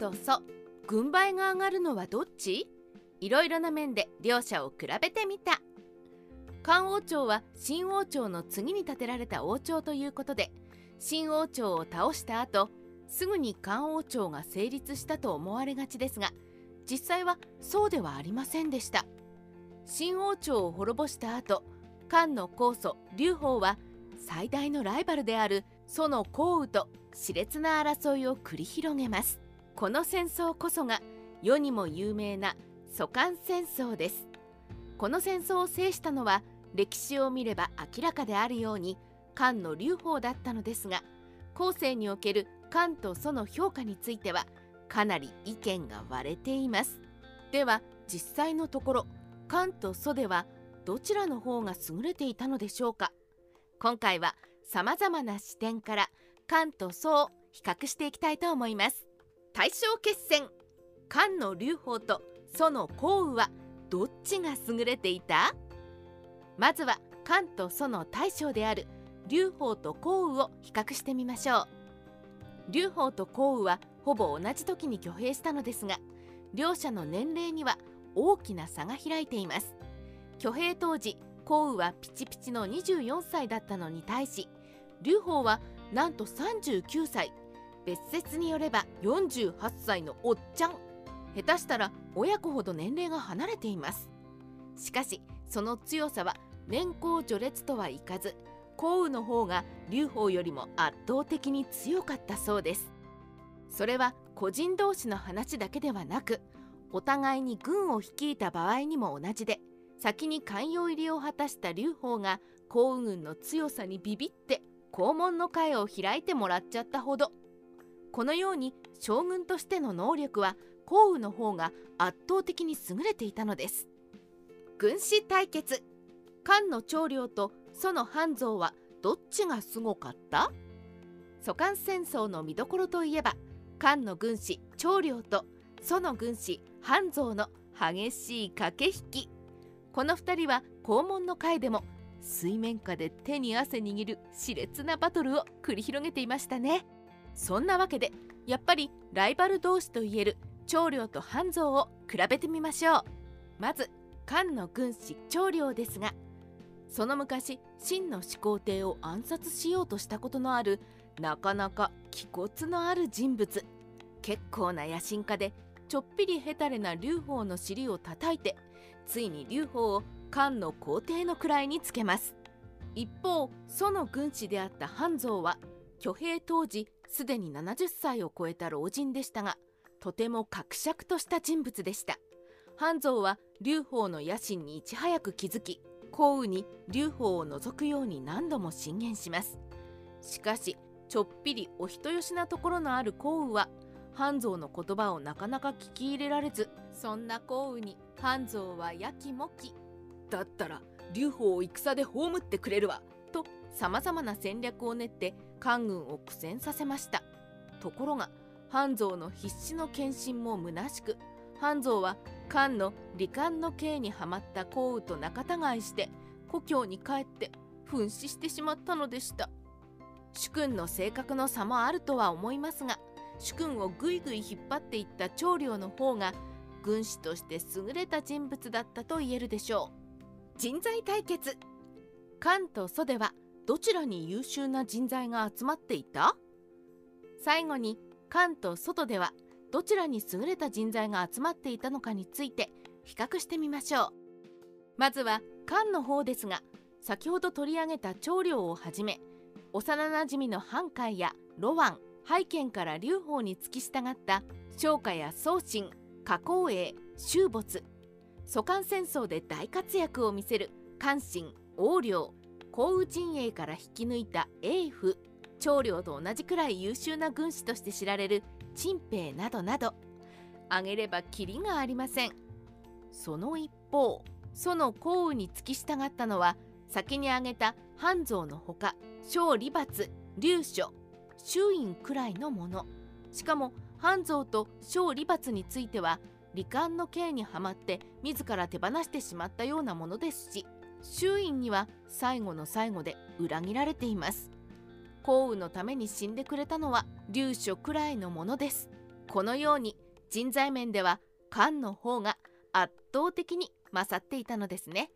と蘇軍配が上がるのはどっち？いろいろな面で両者を比べてみた。漢王朝は新王朝の次に建てられた王朝ということで新王朝を倒した後すぐに漢王朝が成立したと思われがちですが実際はそうではありませんでした。新王朝を滅ぼした後漢の高祖劉邦は最大のライバルである蘇の項羽と熾烈な争いを繰り広げます。この戦争こそが世にも有名な蘇漢戦争です。この戦争を制したのは歴史を見れば明らかであるように漢の劉邦だったのですが後世における漢と蘇の評価についてはかなり意見が割れています。では実際のところ漢と蘇ではどちらの方が優れていたのでしょうか。今回はさまざまな視点から漢と蘇を比較していきたいと思います。大正決戦。漢の劉邦と蘇の項羽はどっちが優れていた？まずは漢と蘇の大将である劉邦と項羽を比較してみましょう。劉邦と項羽はほぼ同じ時に挙兵したのですが両者の年齢には大きな差が開いています。挙兵当時項羽はピチピチの24歳だったのに対し劉邦はなんと39歳。別説によれば48歳のおっちゃん。下手したら親子ほど年齢が離れています。しかしその強さは年功序列とはいかず項羽の方が劉邦よりも圧倒的に強かったそうです。それは個人同士の話だけではなくお互いに軍を率いた場合にも同じで先に寛容入りを果たした劉邦が項羽軍の強さにビビって肛門の会を開いてもらっちゃったほどこのように将軍としての能力は項羽の方が圧倒的に優れていたのです。軍師対決。漢の長領と蘇の半蔵はどっちがすごかった？蘇漢戦争の見どころといえば漢の軍師長領と蘇の軍師半蔵の激しい駆け引き。この2人は肛門の会でも水面下で手に汗握る熾烈なバトルを繰り広げていましたね。そんなわけでやっぱりライバル同士といえる長領と半蔵を比べてみましょう。まず漢の軍師長領ですがその昔秦の始皇帝を暗殺しようとしたことのあるなかなか気骨のある人物。結構な野心家でちょっぴりヘタレな劉邦の尻を叩いてついに劉邦を漢の皇帝の位につけます。一方蘇の軍師であった半蔵は挙兵当時すでに70歳を超えた老人でしたがとても格尺とした人物でした。半蔵は劉邦の野心にいち早く気づき項羽に劉邦を除くように何度も進言します。しかしちょっぴりお人よしなところのある項羽は半蔵の言葉をなかなか聞き入れられずそんな項羽に半蔵はやきもき。だったら劉邦を戦で葬ってくれるわ。さまざまな戦略を練って官軍を苦戦させました。ところが半蔵の必死の献身も虚しく半蔵は漢の離間の刑にはまった項羽と仲違いして故郷に帰って紛死してしまったのでした。主君の性格の差もあるとは思いますが主君をぐいぐい引っ張っていった長領の方が軍師として優れた人物だったと言えるでしょう。人材対決。漢と蘇ではどちらに優秀な人材が集まっていた？最後に関と外ではどちらに優れた人材が集まっていたのかについて比較してみましょう。まずは漢の方ですが先ほど取り上げた長領をはじめ幼なじみの半海やロワン拝見から劉邦に付き従った商家や宗信加工営修没蘇漢戦争で大活躍を見せる関心王領降雨陣営から引き抜いた英夫長領と同じくらい優秀な軍師として知られる陳平などなど挙げればキリがありません。その一方その降雨に付き従ったのは先に挙げた半蔵のほか小李罰劉書周院くらいのものしかも半蔵と小李罰については罹患の刑にはまって自ら手放してしまったようなものですし周囲には最後の最後で裏切られています。幸運のために死んでくれたのは劉書くらいのものです。このように人材面では漢の方が圧倒的に勝っていたのですね。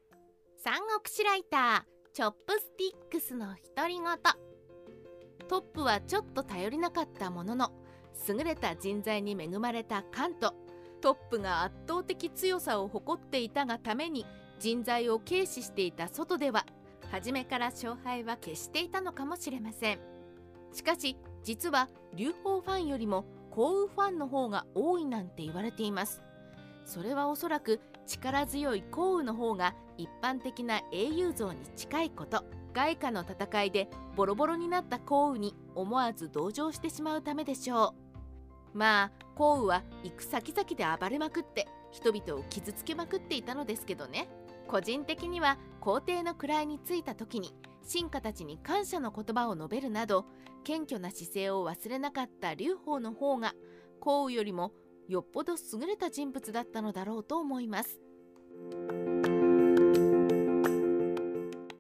三国志ライターチョップスティックスの独り言。トップはちょっと頼りなかったものの優れた人材に恵まれたカント。トップが圧倒的強さを誇っていたがために人材を軽視していた外では初めから勝敗は決していたのかもしれません。しかし実は劉邦ファンよりも降雨ファンの方が多いなんて言われています。それはおそらく力強い降雨の方が一般的な英雄像に近いこと外貨の戦いでボロボロになった降雨に思わず同情してしまうためでしょう。まあ降雨は行く先々で暴れまくって人々を傷つけまくっていたのですけどね。個人的には皇帝の位についた時に臣下たちに感謝の言葉を述べるなど謙虚な姿勢を忘れなかった劉邦の方が降雨よりもよっぽど優れた人物だったのだろうと思います。